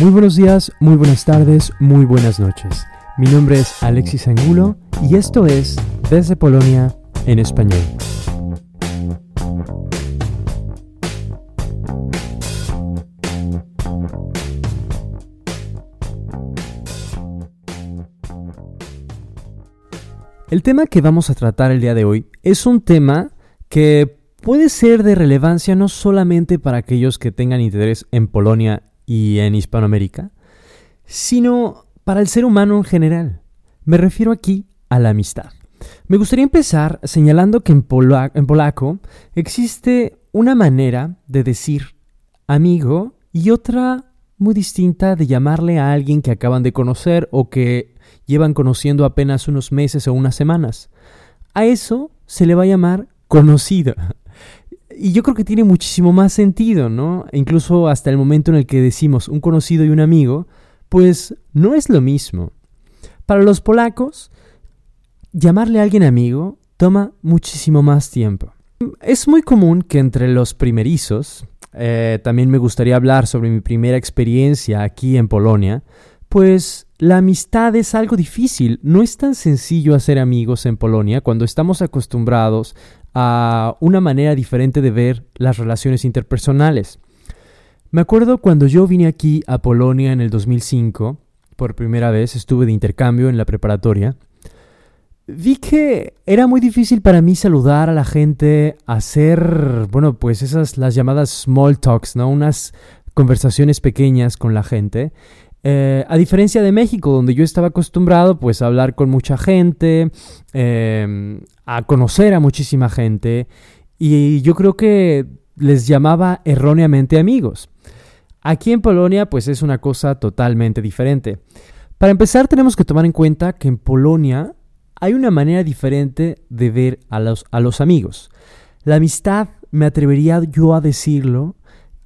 Muy buenos días, muy buenas tardes, muy buenas noches. Mi nombre es Alexis Angulo y esto es Desde Polonia en español. El tema que vamos a tratar el día de hoy es un tema que puede ser de relevancia no solamente para aquellos que tengan interés en Polonia y en Hispanoamérica, sino para el ser humano en general. Me refiero aquí a la amistad. Me gustaría empezar señalando que en, polaco existe una manera de decir amigo y otra muy distinta de llamarle a alguien que acaban de conocer o que llevan conociendo apenas unos meses o unas semanas. A eso se le va a llamar conocido. Y yo creo que tiene muchísimo más sentido, ¿no? Incluso hasta el momento en el que decimos un conocido y un amigo, pues no es lo mismo. Para los polacos, llamarle a alguien amigo toma muchísimo más tiempo. Es muy común que entre los primerizos, eh, también me gustaría hablar sobre mi primera experiencia aquí en Polonia, pues la amistad es algo difícil, no es tan sencillo hacer amigos en Polonia cuando estamos acostumbrados a una manera diferente de ver las relaciones interpersonales. Me acuerdo cuando yo vine aquí a Polonia en el 2005, por primera vez estuve de intercambio en la preparatoria, vi que era muy difícil para mí saludar a la gente, hacer, bueno, pues esas las llamadas small talks, ¿no? Unas conversaciones pequeñas con la gente. Eh, a diferencia de México, donde yo estaba acostumbrado pues a hablar con mucha gente, em, a conocer a muchísima gente, y yo creo que les llamaba erróneamente amigos. Aquí en Polonia pues es una cosa totalmente diferente. Para empezar tenemos que tomar en cuenta que en Polonia hay una manera diferente de ver a los, a los amigos. La amistad, me atrevería yo a decirlo,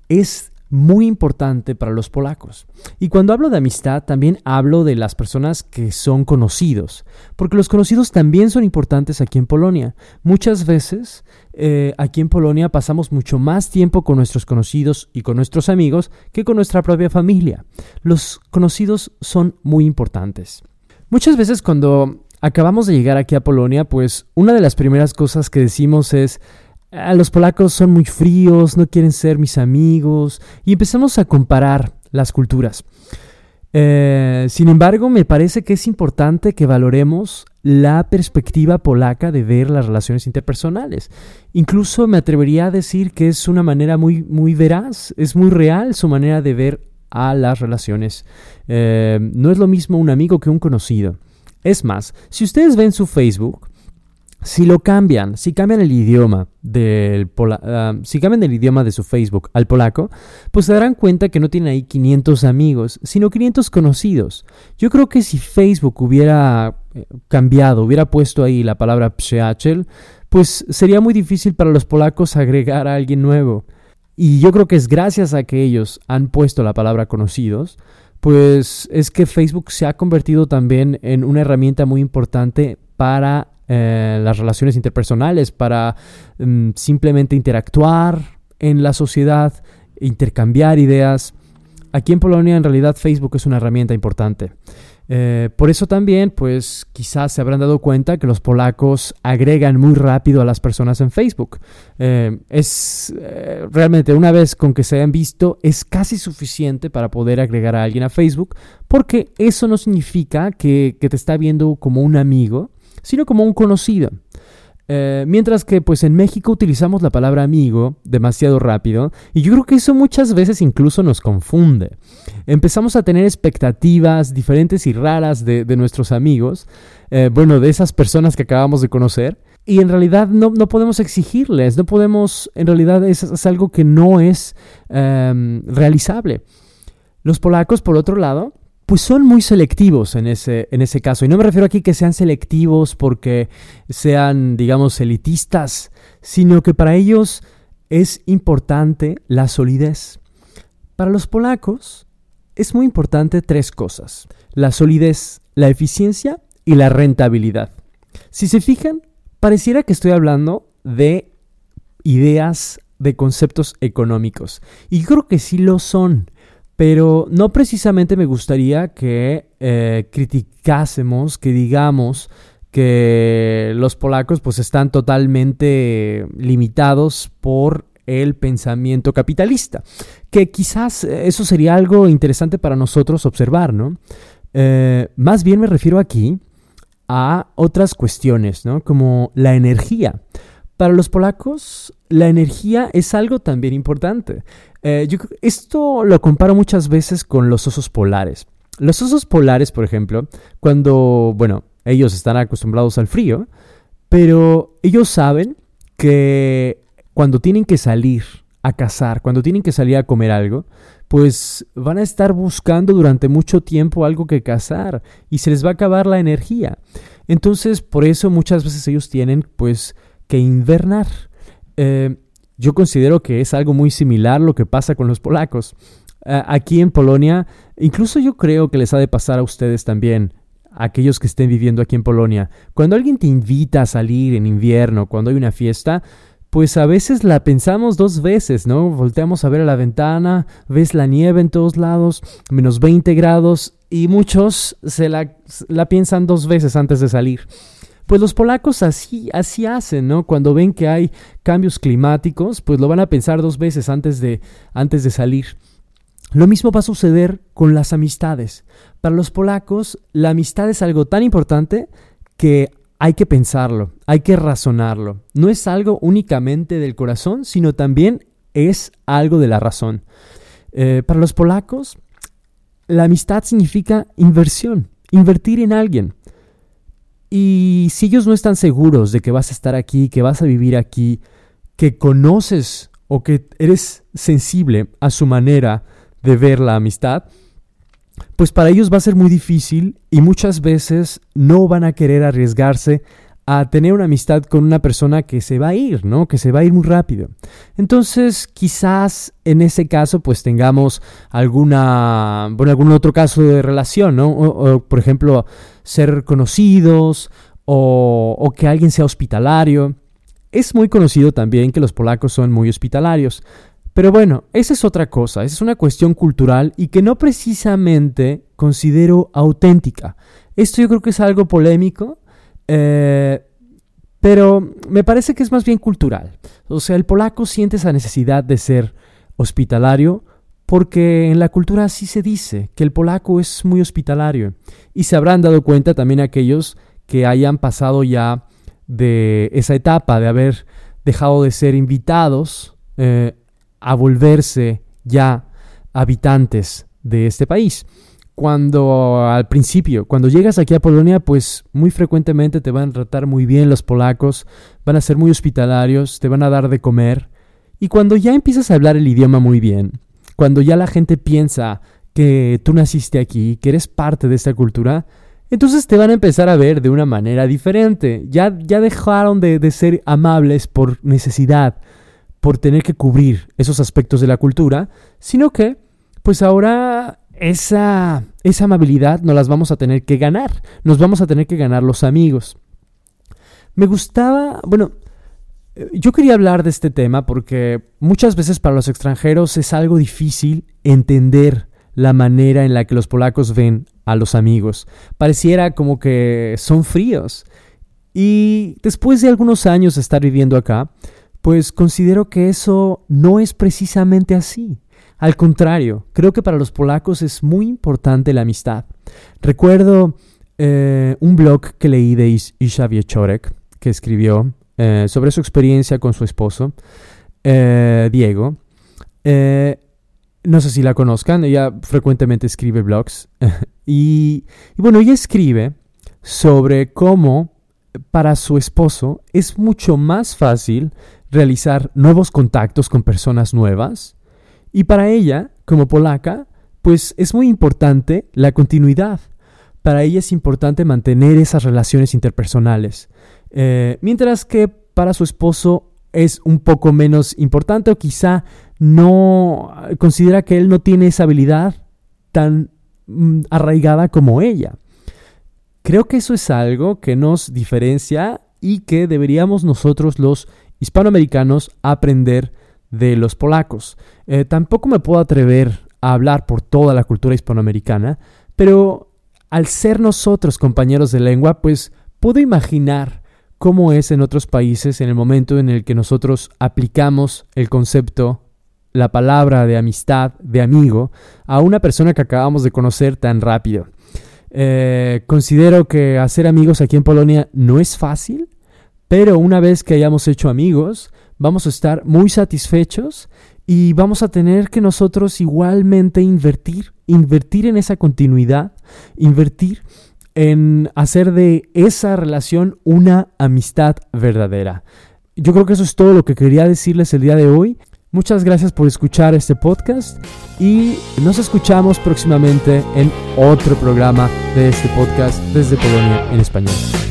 es muy importante para los polacos. Y cuando hablo de amistad, también hablo de las personas que son conocidos, porque los conocidos también son importantes aquí en Polonia. Muchas veces eh, aquí en Polonia pasamos mucho más tiempo con nuestros conocidos y con nuestros amigos que con nuestra propia familia. Los conocidos son muy importantes. Muchas veces cuando acabamos de llegar aquí a Polonia, pues una de las primeras cosas que decimos es, los polacos son muy fríos, no quieren ser mis amigos, y empezamos a comparar las culturas. Eh, sin embargo, me parece que es importante que valoremos la perspectiva polaca de ver las relaciones interpersonales. Incluso me atrevería a decir que es una manera muy, muy veraz, es muy real su manera de ver a las relaciones. Eh, no es lo mismo un amigo que un conocido. Es más, si ustedes ven su Facebook, si lo cambian, si cambian el idioma del ah, si cambian el idioma de su Facebook al polaco, pues se darán cuenta que no tienen ahí 500 amigos, sino 500 conocidos. Yo creo que si Facebook hubiera eh, cambiado, hubiera puesto ahí la palabra przyjaciel, pues sería muy difícil para los polacos agregar a alguien nuevo. Y yo creo que es gracias a que ellos han puesto la palabra conocidos, pues es que Facebook se ha convertido también en una herramienta muy importante para eh, las relaciones interpersonales, para mm, simplemente interactuar en la sociedad, intercambiar ideas. Aquí en Polonia en realidad Facebook es una herramienta importante. Eh, por eso también, pues quizás se habrán dado cuenta que los polacos agregan muy rápido a las personas en Facebook. Eh, es realmente una vez con que se hayan visto, es casi suficiente para poder agregar a alguien a Facebook, porque eso no significa que, que te está viendo como un amigo, sino como un conocido. Eh, mientras que pues en México utilizamos la palabra amigo demasiado rápido y yo creo que eso muchas veces incluso nos confunde. Empezamos a tener expectativas diferentes y raras de, nuestros amigos, eh, bueno, de esas personas que acabamos de conocer y en realidad no, podemos exigirles, no podemos, en realidad es, algo que no es em, realizable. Los polacos, por otro lado, pues son muy selectivos en ese, en ese caso. Y no me refiero aquí que sean selectivos porque sean, digamos, elitistas, sino que para ellos es importante la solidez. Para los polacos es muy importante tres cosas. La solidez, la eficiencia y la rentabilidad. Si se fijan, pareciera que estoy hablando de ideas, de conceptos económicos. Y creo que sí lo son. Pero no precisamente me gustaría que eh, criticásemos, que digamos que los polacos pues están totalmente limitados por el pensamiento capitalista, que quizás eso sería algo interesante para nosotros observar, ¿no? Eh, más bien me refiero aquí a otras cuestiones, ¿no? Como la energía. Para los polacos, la energía es algo también importante. Eh, esto lo comparo muchas veces con los osos polares. Los osos polares, por ejemplo, cuando, bueno, ellos están acostumbrados al frío, pero ellos saben que cuando tienen que salir a cazar, cuando tienen que salir a comer algo, pues van a estar buscando durante mucho tiempo algo que cazar y se les va a acabar la energía. Entonces, por eso muchas veces ellos tienen pues que invernar. Eh, yo considero que es algo muy similar lo que pasa con los polacos. aquí en Polonia, incluso yo creo que les ha de pasar a ustedes también, aquellos que estén viviendo aquí en Polonia. Cuando alguien te invita a salir en invierno, cuando hay una fiesta, pues a veces la pensamos dos veces, ¿no? Volteamos a ver a la ventana, ves la nieve en todos lados, menos 20 grados, y muchos se la piensan dos veces antes de salir. Pues los polacos así, así hacen, ¿no? Cuando ven que hay cambios climáticos, pues lo van a pensar dos veces antes de, antes de salir. Lo mismo va a suceder con las amistades. Para los polacos, la amistad es algo tan importante que hay que pensarlo, hay que razonarlo. No es algo únicamente del corazón, sino también es algo de la razón. Eh, para los polacos, la amistad significa inversión, invertir en alguien. Y si ellos no están seguros de que vas a estar aquí, que vas a vivir aquí, que conoces o que eres sensible a su manera de ver la amistad, pues para ellos va a ser muy difícil y muchas veces no van a querer arriesgarse a tener una amistad con una persona que se va a ir, ¿no? Que se va a ir muy rápido. Entonces, quizás en ese caso, pues tengamos alguna, bueno, algún otro caso de relación, ¿no? O, por ejemplo, ser conocidos o, o que alguien sea hospitalario. Es muy conocido también que los polacos son muy hospitalarios. Pero bueno, esa es otra cosa, esa es una cuestión cultural y que no precisamente considero auténtica. Esto yo creo que es algo polémico, eh, pero me parece que es más bien cultural. O sea, el polaco siente esa necesidad de ser hospitalario porque en la cultura así se dice, que el polaco es muy hospitalario. Y se habrán dado cuenta también aquellos que hayan pasado ya de esa etapa de haber dejado de ser invitados eh, a volverse ya habitantes de este país cuando al principio, cuando llegas aquí a Polonia, pues muy frecuentemente te van a tratar muy bien los polacos, van a ser muy hospitalarios, te van a dar de comer. Y cuando ya empiezas a hablar el idioma muy bien, cuando ya la gente piensa que tú naciste aquí, que eres parte de esta cultura, entonces te van a empezar a ver de una manera diferente. Ya, ya dejaron de, de ser amables por necesidad, por tener que cubrir esos aspectos de la cultura, sino que pues ahora esa, esa amabilidad no las vamos a tener que ganar, nos vamos a tener que ganar los amigos. Me gustaba, bueno, yo quería hablar de este tema porque muchas veces para los extranjeros es algo difícil entender la manera en la que los polacos ven a los amigos. Pareciera como que son fríos. Y después de algunos años de estar viviendo acá, pues considero que eso no es precisamente así. Al contrario, creo que para los polacos es muy importante la amistad. Recuerdo eh, un blog que leí de Isha Wieczorek, que escribió eh, sobre su experiencia con su esposo, eh, Diego. no sé si la conozcan, ella frecuentemente escribe blogs. y, y bueno, ella escribe sobre cómo para su esposo es mucho más fácil realizar nuevos contactos con personas nuevas y para ella, como polaca, pues es muy importante la continuidad. Para ella es importante mantener esas relaciones interpersonales. Eh, mientras que para su esposo es un poco menos importante o quizá no considera que él no tiene esa habilidad tan mm, arraigada como ella. Creo que eso es algo que nos diferencia y que deberíamos nosotros los hispanoamericanos aprender de los polacos. Eh, tampoco me puedo atrever a hablar por toda la cultura hispanoamericana, pero al ser nosotros compañeros de lengua, pues puedo imaginar cómo es en otros países en el momento en el que nosotros aplicamos el concepto, la palabra de amistad, de amigo, a una persona que acabamos de conocer tan rápido. Eh, considero que hacer amigos aquí en Polonia no es fácil, pero una vez que hayamos hecho amigos, vamos a estar muy satisfechos y vamos a tener que nosotros igualmente invertir, invertir en esa continuidad, invertir en hacer de esa relación una amistad verdadera. Yo creo que eso es todo lo que quería decirles el día de hoy. Muchas gracias por escuchar este podcast y nos escuchamos próximamente en otro programa de este podcast desde Polonia en español.